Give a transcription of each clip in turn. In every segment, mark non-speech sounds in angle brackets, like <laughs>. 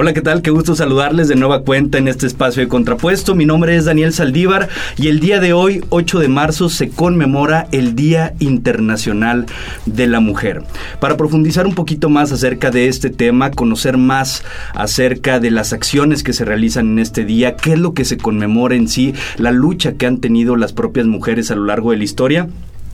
Hola, ¿qué tal? Qué gusto saludarles de nueva cuenta en este espacio de contrapuesto. Mi nombre es Daniel Saldívar y el día de hoy, 8 de marzo, se conmemora el Día Internacional de la Mujer. Para profundizar un poquito más acerca de este tema, conocer más acerca de las acciones que se realizan en este día, qué es lo que se conmemora en sí, la lucha que han tenido las propias mujeres a lo largo de la historia.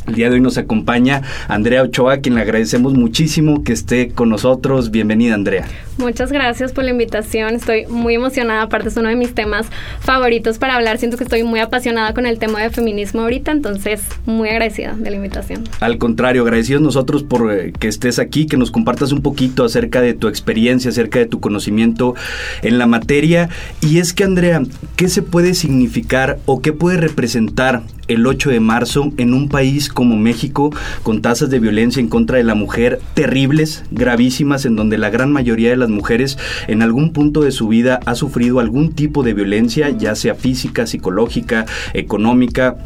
El día de hoy nos acompaña Andrea Ochoa, a quien le agradecemos muchísimo que esté con nosotros. Bienvenida, Andrea. Muchas gracias por la invitación. Estoy muy emocionada. Aparte, es uno de mis temas favoritos para hablar. Siento que estoy muy apasionada con el tema de feminismo ahorita, entonces muy agradecida de la invitación. Al contrario, agradecidos nosotros por eh, que estés aquí, que nos compartas un poquito acerca de tu experiencia, acerca de tu conocimiento en la materia. Y es que, Andrea, ¿qué se puede significar o qué puede representar el 8 de marzo en un país como México con tasas de violencia en contra de la mujer terribles, gravísimas, en donde la gran mayoría de las mujeres en algún punto de su vida ha sufrido algún tipo de violencia, ya sea física, psicológica, económica,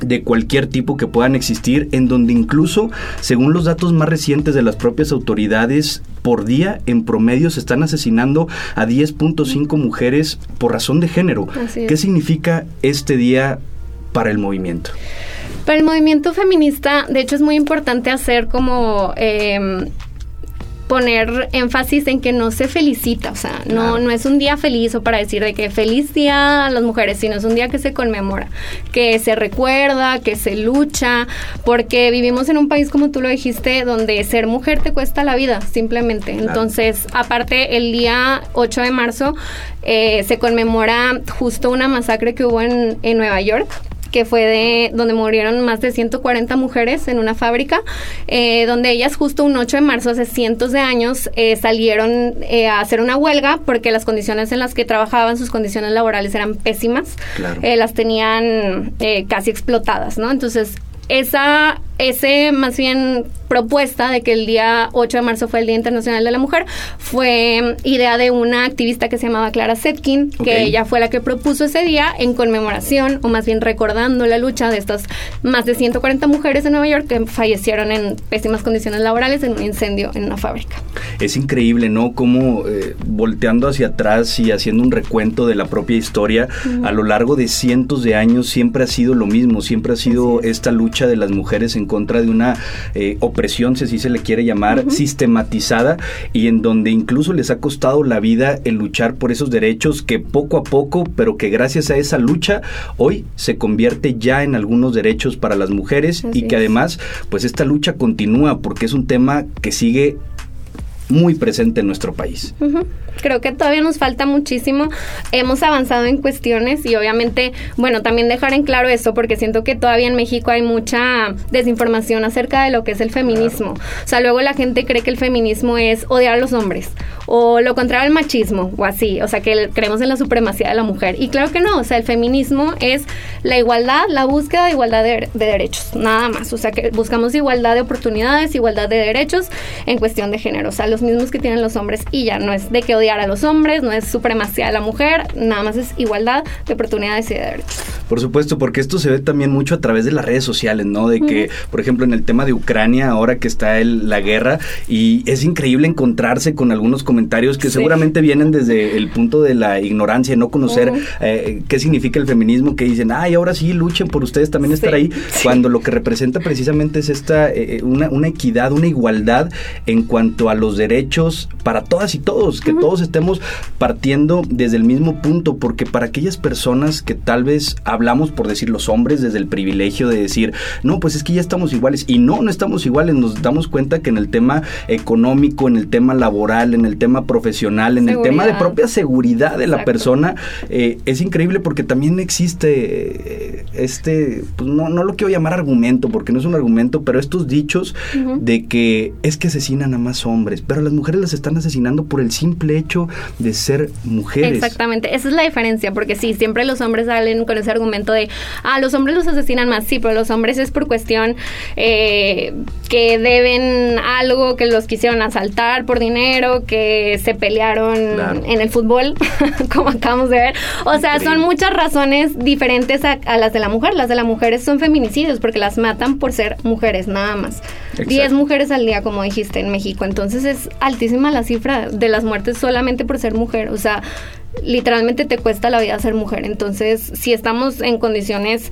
de cualquier tipo que puedan existir, en donde incluso, según los datos más recientes de las propias autoridades, por día en promedio se están asesinando a 10.5 mujeres por razón de género. ¿Qué significa este día para el movimiento? Para el movimiento feminista, de hecho, es muy importante hacer como eh, poner énfasis en que no se felicita, o sea, no, no es un día feliz o para decir de que feliz día a las mujeres, sino es un día que se conmemora, que se recuerda, que se lucha, porque vivimos en un país, como tú lo dijiste, donde ser mujer te cuesta la vida, simplemente. Entonces, aparte, el día 8 de marzo eh, se conmemora justo una masacre que hubo en, en Nueva York que fue de donde murieron más de 140 mujeres en una fábrica, eh, donde ellas justo un 8 de marzo hace cientos de años eh, salieron eh, a hacer una huelga porque las condiciones en las que trabajaban, sus condiciones laborales eran pésimas, las tenían casi explotadas, ¿no? Entonces, esa, ese más bien propuesta de que el día 8 de marzo fue el Día Internacional de la Mujer fue idea de una activista que se llamaba Clara Setkin, que ella fue la que propuso ese día en conmemoración o más bien recordando la lucha de estas más de 140 mujeres en Nueva York que fallecieron en pésimas condiciones laborales en un incendio en una fábrica. Es increíble, ¿no? Como eh, volteando hacia atrás y haciendo un recuento de la propia historia, a lo largo de cientos de años siempre ha sido lo mismo, siempre ha sido esta lucha de las mujeres en contra de una eh, presión, si así se le quiere llamar, sistematizada y en donde incluso les ha costado la vida el luchar por esos derechos que poco a poco, pero que gracias a esa lucha hoy se convierte ya en algunos derechos para las mujeres y que además pues esta lucha continúa porque es un tema que sigue muy presente en nuestro país. Creo que todavía nos falta muchísimo. Hemos avanzado en cuestiones y obviamente, bueno, también dejar en claro eso porque siento que todavía en México hay mucha desinformación acerca de lo que es el feminismo. O sea, luego la gente cree que el feminismo es odiar a los hombres o lo contrario al machismo o así, o sea, que creemos en la supremacía de la mujer. Y claro que no, o sea, el feminismo es la igualdad, la búsqueda de igualdad de, de derechos, nada más. O sea, que buscamos igualdad de oportunidades, igualdad de derechos en cuestión de género. O sea, los mismos que tienen los hombres y ya no es de que odiar a los hombres, no es supremacía de la mujer, nada más es igualdad de oportunidades y de derechos. Por supuesto, porque esto se ve también mucho a través de las redes sociales, ¿no? De que, por ejemplo, en el tema de Ucrania, ahora que está el, la guerra, y es increíble encontrarse con algunos comentarios que seguramente vienen desde el punto de la ignorancia, no conocer eh, qué significa el feminismo, que dicen, ay, ahora sí, luchen por ustedes también estar ahí, cuando lo que representa precisamente es esta, eh, eh, una, una equidad, una igualdad en cuanto a los derechos derechos para todas y todos, que todos estemos partiendo desde el mismo punto, porque para aquellas personas que tal vez hablamos, por decir los hombres, desde el privilegio de decir, no, pues es que ya estamos iguales, y no, no estamos iguales, nos damos cuenta que en el tema económico, en el tema laboral, en el tema profesional, en el tema de propia seguridad de la persona, eh, es increíble porque también existe eh, este, pues no, no lo quiero llamar argumento, porque no es un argumento, pero estos dichos de que es que asesinan a más hombres, pero las mujeres las están asesinando por el simple hecho de ser mujeres. Exactamente, esa es la diferencia, porque sí, siempre los hombres salen con ese argumento de, ah, los hombres los asesinan más, sí, pero los hombres es por cuestión eh, que deben algo, que los quisieron asaltar por dinero, que se pelearon en el fútbol, <laughs> como acabamos de ver. O sea, son muchas razones diferentes a, las de la mujer. Las de las mujeres son feminicidios porque las matan por ser mujeres, nada más. 10 mujeres al día, como dijiste, en México. Entonces es altísima la cifra de las muertes solamente por ser mujer. O sea, literalmente te cuesta la vida ser mujer. Entonces, si estamos en condiciones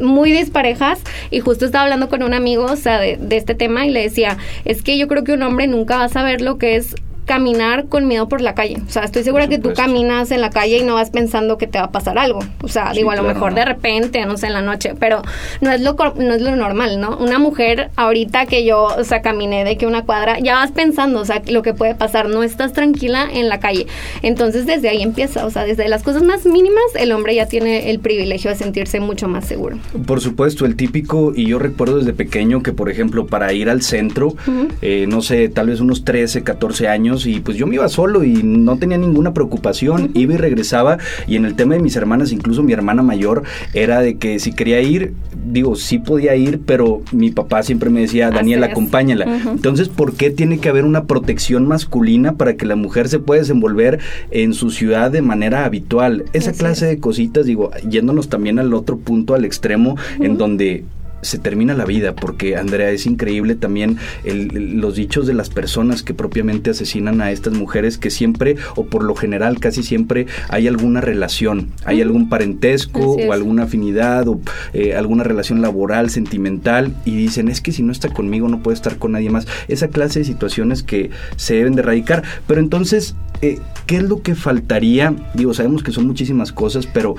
muy disparejas y justo estaba hablando con un amigo, o sea, de, de, este tema y le decía, es que yo creo que un hombre nunca va a saber lo que es caminar con miedo por la calle. O sea, estoy segura que tú caminas en la calle y no vas pensando que te va a pasar algo. O sea, digo, a lo mejor de repente, no sé, en la noche, pero no es lo no es lo normal, ¿no? Una mujer ahorita que yo, o sea, caminé de que una cuadra, ya vas pensando, o sea, lo que puede pasar, no estás tranquila en la calle. Entonces, desde ahí empieza, o sea, desde las cosas más mínimas, el hombre ya tiene el privilegio de sentirse mucho más seguro. Por supuesto, el típico, y yo recuerdo desde pequeño que, por ejemplo, para ir al centro, eh, no sé, tal vez unos 13, 14 años, y pues yo me iba solo y no tenía ninguna preocupación, iba y regresaba y en el tema de mis hermanas, incluso mi hermana mayor, era de que si quería ir, digo, sí podía ir, pero mi papá siempre me decía, Daniela, acompáñala. Entonces, ¿por qué tiene que haber una protección masculina para que la mujer se pueda desenvolver en su ciudad de manera habitual? Esa clase de cositas, digo, yéndonos también al otro punto, al extremo, en donde se termina la vida, porque Andrea es increíble también los dichos de las personas que propiamente asesinan a estas mujeres, que siempre o por lo general casi siempre hay alguna relación, hay algún parentesco o alguna afinidad o eh, alguna relación laboral, sentimental, y dicen es que si no está conmigo no puede estar con nadie más. Esa clase de situaciones que se deben de erradicar. Pero entonces, eh, ¿qué es lo que faltaría? Digo, sabemos que son muchísimas cosas, pero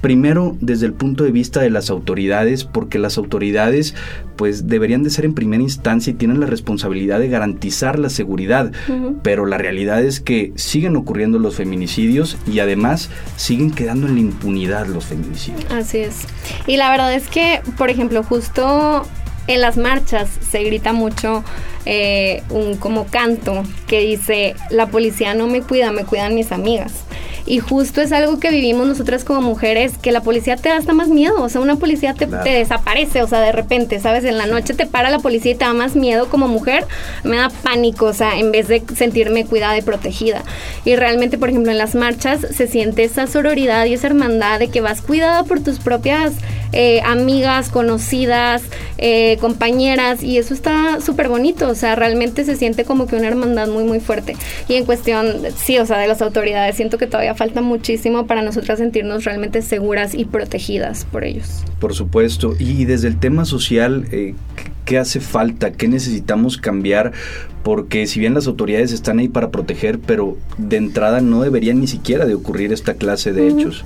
Primero, desde el punto de vista de las autoridades, porque las autoridades pues deberían de ser en primera instancia y tienen la responsabilidad de garantizar la seguridad, pero la realidad es que siguen ocurriendo los feminicidios y además siguen quedando en la impunidad los feminicidios. Así es. Y la verdad es que, por ejemplo, justo en las marchas se grita mucho eh, un como canto que dice, la policía no me cuida, me cuidan mis amigas. Y justo es algo que vivimos nosotras como mujeres, que la policía te da hasta más miedo. O sea, una policía te, desaparece, o sea, de repente, ¿sabes? En la noche te para la policía y te da más miedo como mujer. Me da pánico, o sea, en vez de sentirme cuidada y protegida. Y realmente, por ejemplo, en las marchas se siente esa sororidad y esa hermandad de que vas cuidada por tus propias eh, amigas, conocidas, eh, compañeras. Y eso está súper bonito. O sea, realmente se siente como que una hermandad muy, muy fuerte. Y en cuestión, sí, o sea, de las autoridades, siento que todavía falta muchísimo para nosotras sentirnos realmente seguras y protegidas por ellos. Por supuesto. Y desde el tema social, eh, ¿qué hace falta? ¿Qué necesitamos cambiar? porque si bien las autoridades están ahí para proteger, pero de entrada no deberían ni siquiera de ocurrir esta clase de hechos.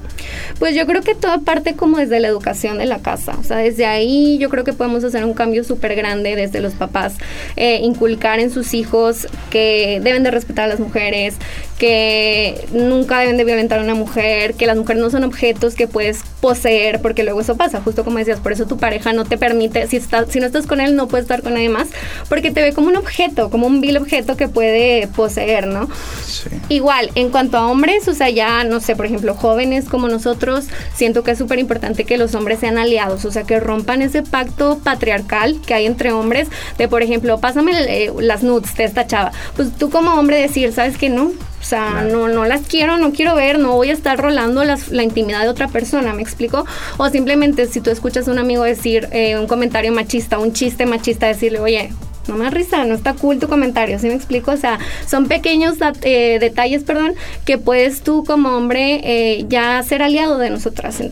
Pues yo creo que todo parte como desde la educación de la casa, o sea, desde ahí yo creo que podemos hacer un cambio súper grande desde los papás, eh, inculcar en sus hijos que deben de respetar a las mujeres, que nunca deben de violentar a una mujer, que las mujeres no son objetos que puedes poseer, porque luego eso pasa, justo como decías, por eso tu pareja no te permite, si, está, si no estás con él no puedes estar con nadie más, porque te ve como un objeto, como un vil objeto que puede poseer, ¿no? Sí. Igual, en cuanto a hombres, o sea, ya, no sé, por ejemplo, jóvenes como nosotros, siento que es súper importante que los hombres sean aliados, o sea, que rompan ese pacto patriarcal que hay entre hombres, de, por ejemplo, pásame eh, las nudes de esta chava. Pues tú como hombre decir, ¿sabes qué no? O sea, no, no las quiero, no quiero ver, no voy a estar rolando la intimidad de otra persona, ¿me explico? O simplemente si tú escuchas a un amigo decir eh, un comentario machista, un chiste machista, decirle, oye, no me risa, no está cool tu comentario, ¿sí me explico? O sea, son pequeños eh, detalles, perdón, que puedes tú como hombre eh, ya ser aliado de nosotras,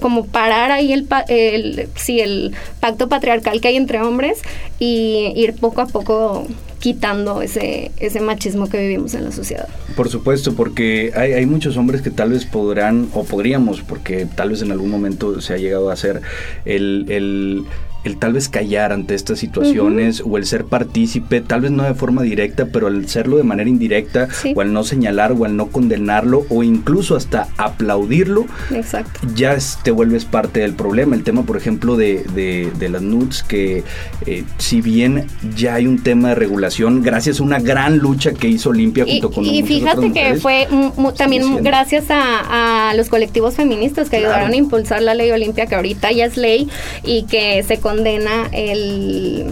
como parar ahí el, el, sí, el pacto patriarcal que hay entre hombres y ir poco a poco quitando ese, ese machismo que vivimos en la sociedad. Por supuesto, porque hay, hay muchos hombres que tal vez podrán, o podríamos, porque tal vez en algún momento se ha llegado a hacer el, el el tal vez callar ante estas situaciones o el ser partícipe, tal vez no de forma directa, pero el serlo de manera indirecta o al no señalar o al no condenarlo o incluso hasta aplaudirlo, Exacto. ya te vuelves parte del problema. El tema, por ejemplo, de, de, las nudes, que eh, si bien ya hay un tema de regulación, gracias a una gran lucha que hizo Olimpia junto con Y fíjate que fue también gracias a, los colectivos feministas que ayudaron a impulsar la ley Olimpia, que ahorita ya es ley y que se condena el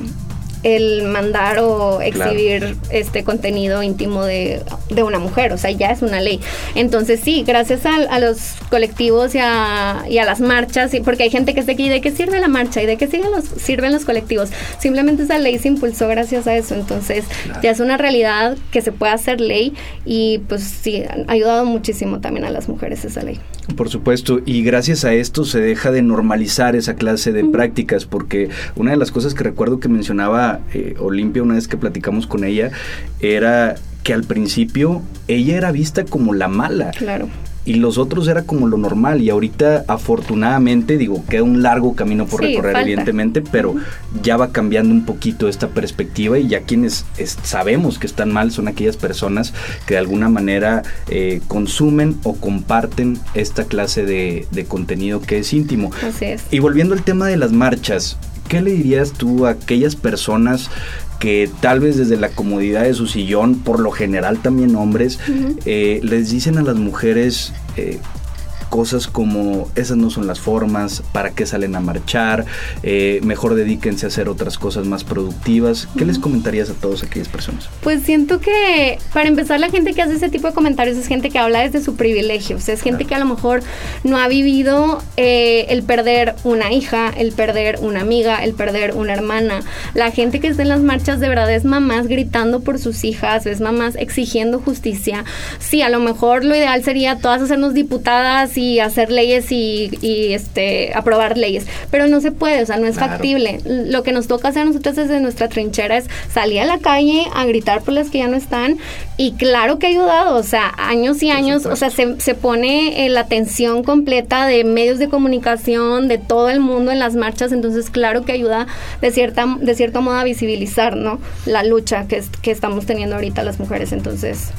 el mandar o exhibir este contenido íntimo de, una mujer, o sea, ya es una ley. Entonces sí, gracias a, los colectivos y a, y a, las marchas, porque hay gente que está aquí, ¿de qué sirve la marcha? ¿Y de qué sirven los, sirven los colectivos? Simplemente esa ley se impulsó gracias a eso, entonces ya es una realidad que se puede hacer ley y pues sí, ha ayudado muchísimo también a las mujeres esa ley. Por supuesto, y gracias a esto se deja de normalizar esa clase de prácticas, porque una de las cosas que recuerdo que mencionaba eh, Olimpia una vez que platicamos con ella era que al principio ella era vista como la mala. Claro. Y los otros era como lo normal. Y ahorita afortunadamente digo queda un largo camino por recorrer evidentemente pero ya va cambiando un poquito esta perspectiva y ya quienes sabemos que están mal son aquellas personas que de alguna manera eh, consumen o comparten esta clase de, de contenido que es íntimo. Así es. y volviendo al tema de las marchas ¿qué le dirías tú a aquellas personas que tal vez desde la comodidad de su sillón, por lo general también hombres, eh, les dicen a las mujeres eh, cosas como esas no son las formas, para qué salen a marchar, eh, mejor dedíquense a hacer otras cosas más productivas. ¿Qué les comentarías a todas aquellas personas? Pues siento que para empezar la gente que hace ese tipo de comentarios es gente que habla desde su privilegio, o sea, es gente que a lo mejor no ha vivido eh, el perder una hija, el perder una amiga, el perder una hermana. La gente que está en las marchas de verdad es mamás gritando por sus hijas, es mamás exigiendo justicia. Sí, a lo mejor lo ideal sería todas hacernos diputadas y hacer leyes y, este aprobar leyes, pero no se puede, o sea, no es factible. Lo que nos toca hacer a nosotros desde nuestra trinchera es salir a la calle a gritar por las que ya no están. Y claro que ha ayudado, o sea, años y años, o sea, se, se pone la atención completa de medios de comunicación, de todo el mundo en las marchas, entonces claro que ayuda de cierta de cierto modo a visibilizar, ¿no? La lucha que, que estamos teniendo ahorita las mujeres, entonces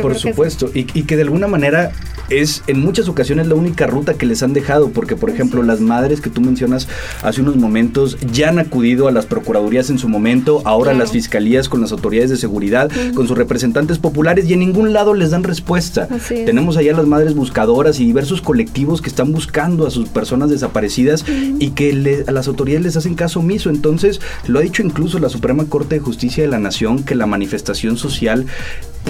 por supuesto, y, que de alguna manera es en muchas ocasiones la única ruta que les han dejado, porque por ejemplo las madres que tú mencionas hace unos momentos ya han acudido a las procuradurías en su momento, ahora las fiscalías con las autoridades de seguridad, con sus representantes populares y en ningún lado les dan respuesta. Tenemos allá las madres buscadoras y diversos colectivos que están buscando a sus personas desaparecidas y que a las autoridades les hacen caso omiso. Entonces, lo ha dicho incluso la Suprema Corte de Justicia de la Nación que la manifestación social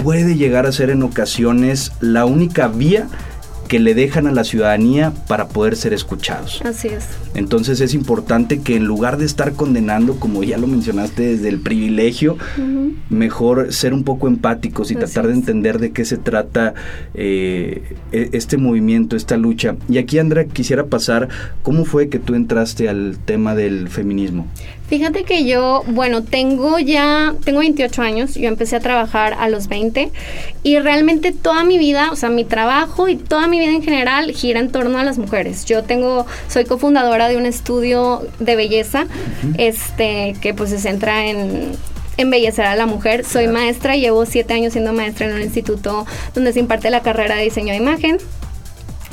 puede llegar a ser en ocasiones la única vía que le dejan a la ciudadanía para poder ser escuchados. Así es. Entonces es importante que en lugar de estar condenando, como ya lo mencionaste, desde el privilegio, mejor ser un poco empáticos y tratar de entender de qué se trata eh, e, este movimiento, esta lucha. Y aquí, Andrea, quisiera pasar, ¿cómo fue que tú entraste al tema del feminismo? Fíjate que yo, bueno, tengo ya, tengo 28 años, yo empecé a trabajar a los 20 y realmente toda mi vida, o sea, mi trabajo y toda mi vida en general gira en torno a las mujeres. Yo tengo, soy cofundadora de un estudio de belleza, este, que pues se centra en embellecer a la mujer. Soy maestra, llevo siete años siendo maestra en un instituto donde se imparte la carrera de diseño de imagen.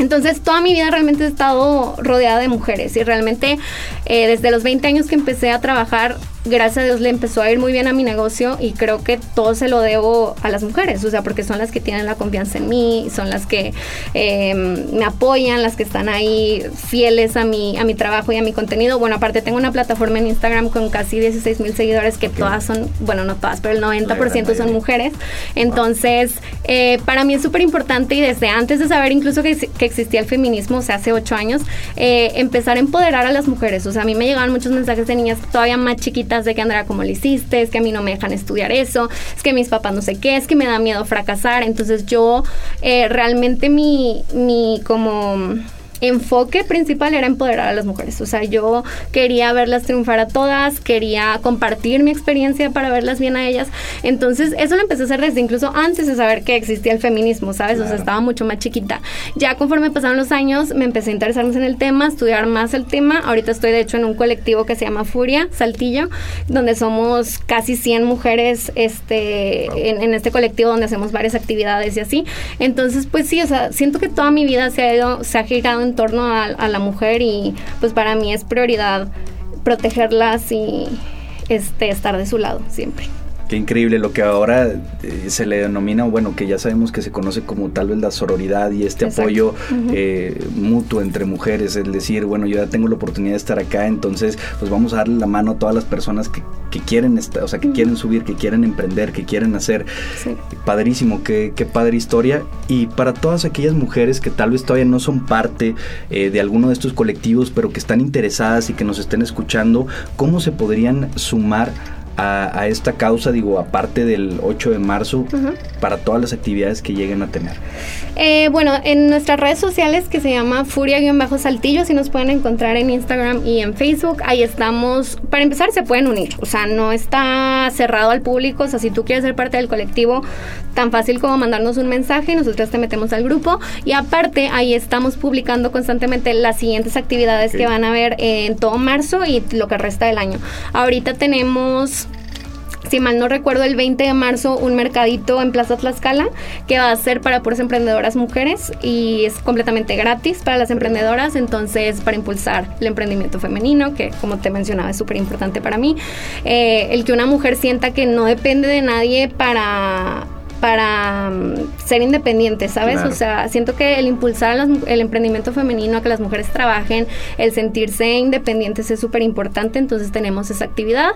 Entonces, toda mi vida realmente he estado rodeada de mujeres y realmente eh, desde los 20 años que empecé a trabajar gracias a Dios le empezó a ir muy bien a mi negocio y creo que todo se lo debo a las mujeres, o sea, porque son las que tienen la confianza en mí, son las que em, me apoyan, las que están ahí fieles a mi, a mi trabajo y a mi contenido. Bueno, aparte tengo una plataforma en Instagram con casi 16 mil seguidores que todas son, bueno, no todas, pero el 90% son mujeres. Entonces, eh, para mí es súper importante y desde antes de saber incluso que, que, existía el feminismo, o sea, hace ocho años, eh, empezar a empoderar a las mujeres. O sea, a mí me llegaban muchos mensajes de niñas todavía más chiquitas de que Andrea, ¿cómo lo hiciste? Es que a mí no me dejan estudiar eso, es que mis papás no sé qué, es que me da miedo fracasar. Entonces yo eh, realmente mi, mi como enfoque principal era empoderar a las mujeres. O sea, yo quería verlas triunfar a todas, quería compartir mi experiencia para verlas bien a ellas. Entonces, eso lo empecé a hacer desde incluso antes de saber que existía el feminismo, ¿sabes? O sea, estaba mucho más chiquita. Ya conforme pasaron los años, me empecé a interesar más en el tema, estudiar más el tema. Ahorita estoy, de hecho, en un colectivo que se llama Furia, Saltillo, donde somos casi 100 mujeres este, en, este colectivo donde hacemos varias actividades y así. Entonces, pues sí, o sea, siento que toda mi vida se ha ido, se ha girado en en torno a, la mujer y pues para mí es prioridad protegerlas y este, estar de su lado siempre. Qué increíble lo que ahora eh, se le denomina, bueno, que ya sabemos que se conoce como tal vez la sororidad y este apoyo eh, mutuo entre mujeres, es decir, bueno, yo ya tengo la oportunidad de estar acá, entonces pues vamos a darle la mano a todas las personas que, quieren estar, o sea, que quieren subir, que quieren emprender, que quieren hacer. Padrísimo, qué, qué, padre historia. Y para todas aquellas mujeres que tal vez todavía no son parte eh, de alguno de estos colectivos, pero que están interesadas y que nos estén escuchando, ¿cómo se podrían sumar a, esta causa, digo, aparte del 8 de marzo, para todas las actividades que lleguen a tener? Eh, bueno, en nuestras redes sociales que se llama Furia-Saltillo, si nos pueden encontrar en Instagram y en Facebook, ahí estamos, para empezar se pueden unir, o sea, no está cerrado al público, o sea, si tú quieres ser parte del colectivo, tan fácil como mandarnos un mensaje, nosotros te metemos al grupo. Y aparte ahí estamos publicando constantemente las siguientes actividades que van a haber en todo marzo y lo que resta del año. Ahorita tenemos si mal no recuerdo, el 20 de marzo un mercadito en Plaza Tlaxcala que va a ser para puras emprendedoras mujeres y es completamente gratis para las emprendedoras, entonces para impulsar el emprendimiento femenino, que como te mencionaba es súper importante para mí, eh, el que una mujer sienta que no depende de nadie para para mm, ser independientes, ¿sabes? O sea, siento que el impulsar el emprendimiento femenino, a que las mujeres trabajen, el sentirse independientes es súper importante, entonces tenemos esa actividad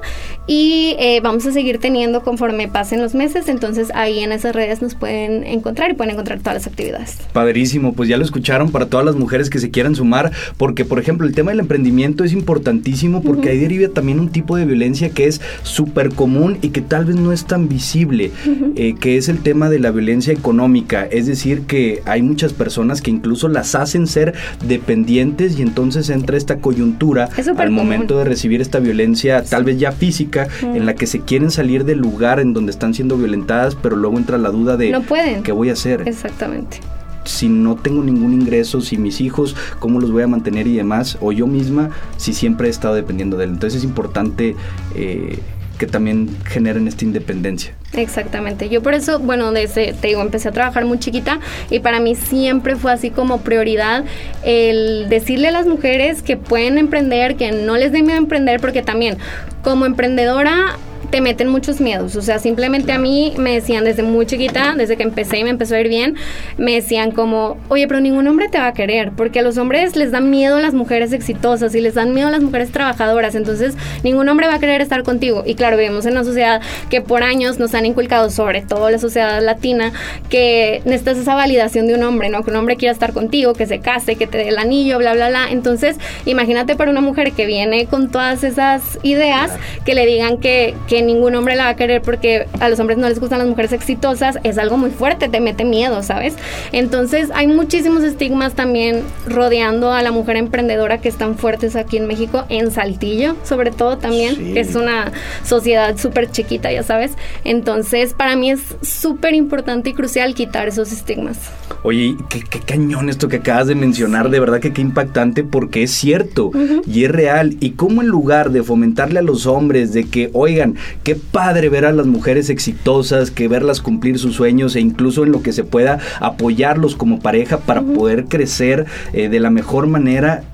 y eh, vamos a seguir teniendo conforme pasen los meses, entonces ahí en esas redes nos pueden encontrar y pueden encontrar todas las actividades. Padrísimo, pues ya lo escucharon para todas las mujeres que se quieran sumar, porque por ejemplo el tema del emprendimiento es importantísimo porque ahí deriva también un tipo de violencia que es súper común y que tal vez no es tan visible, eh, que es el el tema de la violencia económica, es decir, que hay muchas personas que incluso las hacen ser dependientes y entonces entra esta coyuntura al momento de recibir esta violencia, tal vez ya física, en la que se quieren salir del lugar en donde están siendo violentadas, pero luego entra la duda de no pueden. qué voy a hacer. Exactamente si no tengo ningún ingreso, si mis hijos, cómo los voy a mantener y demás, o yo misma, si siempre he estado dependiendo de él. Entonces es importante eh, que también generen esta independencia. Exactamente. Yo por eso, bueno, desde, te digo, empecé a trabajar muy chiquita y para mí siempre fue así como prioridad el decirle a las mujeres que pueden emprender, que no les dé miedo emprender, porque también como emprendedora te meten muchos miedos. O sea, simplemente a mí me decían desde muy chiquita, desde que empecé y me empezó a ir bien, me decían como, oye, pero ningún hombre te va a querer, porque a los hombres les dan miedo las mujeres exitosas y les dan miedo las mujeres trabajadoras, entonces ningún hombre va a querer estar contigo. Y claro, vivimos en una sociedad que por años nos han inculcado, sobre todo la sociedad latina, que necesitas esa validación de un hombre, ¿no? Que un hombre quiera estar contigo, que se case, que te dé el anillo, bla, bla, bla. Entonces, imagínate para una mujer que viene con todas esas ideas, que le digan que, que ningún hombre la va a querer porque a los hombres no les gustan las mujeres exitosas, es algo muy fuerte, te mete miedo, ¿sabes? Entonces hay muchísimos estigmas también rodeando a la mujer emprendedora que están fuertes aquí en México, en Saltillo, sobre todo también, que es una sociedad súper chiquita, ya sabes. Entonces para mí es súper importante y crucial quitar esos estigmas. Oye, qué, cañón esto que acabas de mencionar, de verdad que qué impactante porque es cierto y es real. Y cómo en lugar de fomentarle a los hombres de que, oigan, qué padre ver a las mujeres exitosas, que verlas cumplir sus sueños e incluso en lo que se pueda apoyarlos como pareja para poder crecer eh, de la mejor manera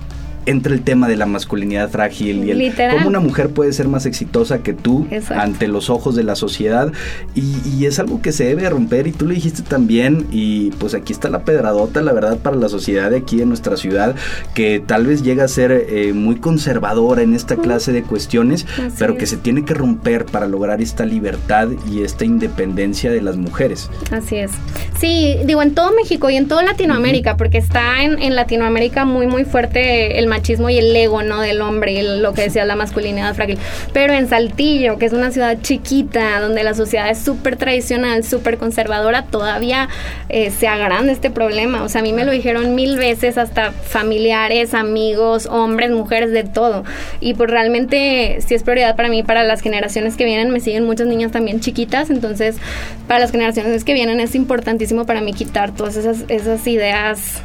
entra el tema de la masculinidad frágil y el cómo una mujer puede ser más exitosa que tú ante los ojos de la sociedad. Y, es algo que se debe romper y tú lo dijiste también y pues aquí está la pedradota la verdad para la sociedad de aquí en nuestra ciudad que tal vez llega a ser eh, muy conservadora en esta clase de cuestiones pero que se tiene que romper para lograr esta libertad y esta independencia de las mujeres. Así es. Sí digo en todo México y en toda Latinoamérica porque está en, en Latinoamérica muy muy fuerte el machismo y el ego, ¿no? Del hombre y lo que decía la masculinidad frágil. Pero en Saltillo, que es una ciudad chiquita, donde la sociedad es súper tradicional, súper conservadora, todavía eh, se agranda este problema. O sea, a mí me lo dijeron mil veces, hasta familiares, amigos, hombres, mujeres, de todo. Y pues realmente sí es prioridad para mí, para las generaciones que vienen. Me siguen muchas niñas también chiquitas, entonces para las generaciones que vienen es importantísimo para mí quitar todas esas, esas ideas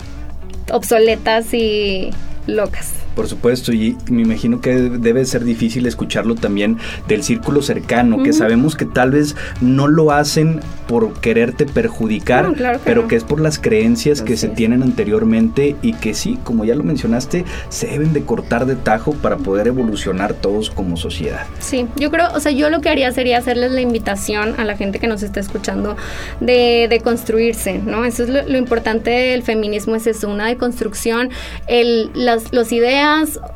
obsoletas y locas. Por supuesto, y me imagino que debe ser difícil escucharlo también del círculo cercano, que sabemos que tal vez no lo hacen por quererte perjudicar, pero que es por las creencias que se tienen anteriormente y que sí, como ya lo mencionaste, se deben de cortar de tajo para poder evolucionar todos como sociedad. Sí, yo creo, o sea, yo lo que haría sería hacerles la invitación a la gente que nos está escuchando de, de construirse, ¿no? Eso es lo, importante del feminismo, es eso, una deconstrucción, el, las los ideas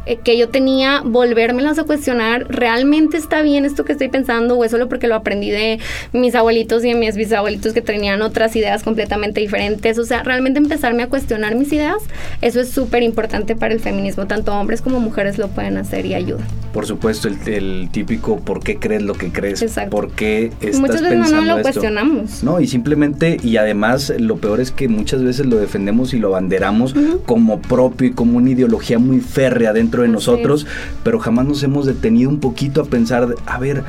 eh, que yo tenía, volvérmelas a cuestionar, ¿realmente está bien esto que estoy pensando o es solo porque lo aprendí de mis abuelitos y de mis bisabuelitos que tenían otras ideas completamente diferentes? O sea, realmente empezarme a cuestionar mis ideas, eso es súper importante para el feminismo, tanto hombres como mujeres lo pueden hacer y ayuda. Por supuesto, el, típico ¿por qué crees lo que crees? Exacto. ¿Por qué estás Muchas veces no, lo cuestionamos. No, y simplemente, y además lo peor es que muchas veces lo defendemos y lo abanderamos como propio y como una ideología muy férrea dentro de nosotros, pero jamás nos hemos detenido un poquito a pensar, a ver,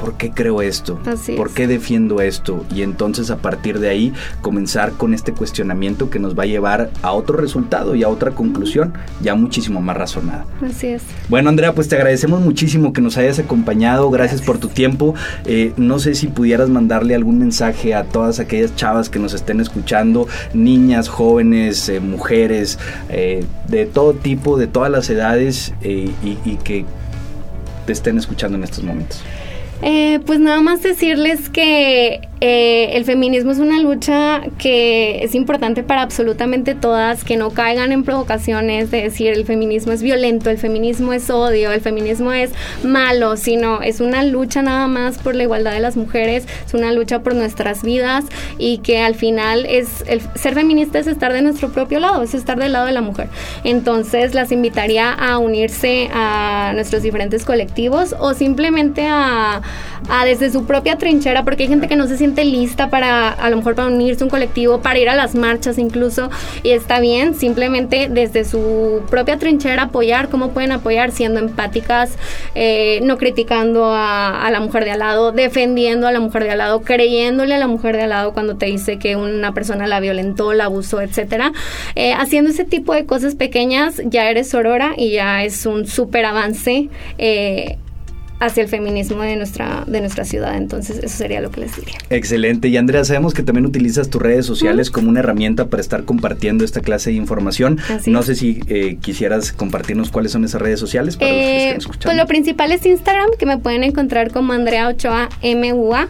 ¿por qué creo esto? ¿Por qué defiendo esto? Y entonces a partir de ahí comenzar con este cuestionamiento que nos va a llevar a otro resultado y a otra conclusión ya muchísimo más razonada. Así es. Bueno, Andrea, pues te agradecemos muchísimo que nos hayas acompañado. Gracias, por tu tiempo. Eh, no sé si pudieras mandarle algún mensaje a todas aquellas chavas que nos estén escuchando, niñas, jóvenes, eh, mujeres, eh, de todo tipo, de todas las edades y, y que te estén escuchando en estos momentos. Eh, pues nada más decirles que eh, el feminismo es una lucha que es importante para absolutamente todas, que no caigan en provocaciones de decir el feminismo es violento, el feminismo es odio, el feminismo es malo, sino es una lucha nada más por la igualdad de las mujeres, es una lucha por nuestras vidas y que al final es ser feminista es estar de nuestro propio lado, es estar del lado de la mujer. Entonces las invitaría a unirse a nuestros diferentes colectivos o simplemente a, a desde su propia trinchera, porque hay gente que no se siente lista para, a lo mejor para unirse a un colectivo, para ir a las marchas incluso, y está bien, simplemente desde su propia trinchera apoyar, cómo pueden apoyar siendo empáticas, eh, no criticando a, la mujer de al lado, defendiendo a la mujer de al lado, creyéndole a la mujer de al lado cuando te dice que una persona la violentó, la abusó, etcétera. Eh, haciendo ese tipo de cosas pequeñas, ya eres sorora y ya es un súper avance. Eh, hacia el feminismo de nuestra, de nuestra ciudad. Entonces, eso sería lo que les diría. Excelente. Y Andrea, sabemos que también utilizas tus redes sociales como una herramienta para estar compartiendo esta clase de información. no sé si eh, quisieras compartirnos cuáles son esas redes sociales para los que eh, Pues lo principal es Instagram, que me pueden encontrar como Andrea Ochoa MUA.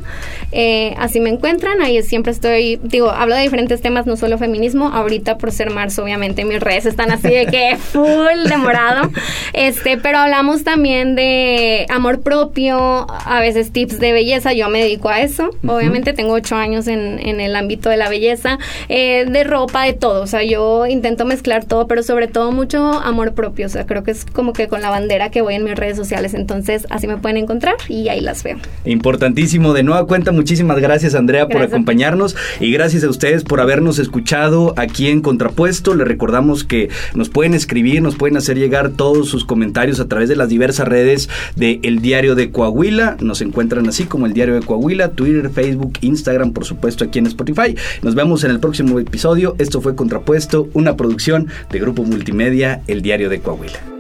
Eh, así me encuentran. Ahí siempre estoy, digo, hablo de diferentes temas, no solo feminismo. Ahorita por ser marzo, obviamente mis redes están así de que <laughs> full demorado. Este, pero hablamos también de amor propio, a veces tips de belleza, yo me dedico a eso. Obviamente tengo ocho años en, en, el ámbito de la belleza, eh, de ropa, de todo. O sea, yo intento mezclar todo, pero sobre todo mucho amor propio. O sea, creo que es como que con la bandera que voy en mis redes sociales. Entonces, así me pueden encontrar y ahí las veo. Importantísimo. De nueva cuenta, muchísimas gracias, Andrea, por acompañarnos y gracias a ustedes por habernos escuchado aquí en Contrapuesto. Les recordamos que nos pueden escribir, nos pueden hacer llegar todos sus comentarios a través de las diversas redes de El Día Diario de Coahuila. Nos encuentran así como el Diario de Coahuila, Twitter, Facebook, Instagram, por supuesto aquí en Spotify. Nos vemos en el próximo episodio. Esto fue Contrapuesto, una producción de Grupo Multimedia, el Diario de Coahuila.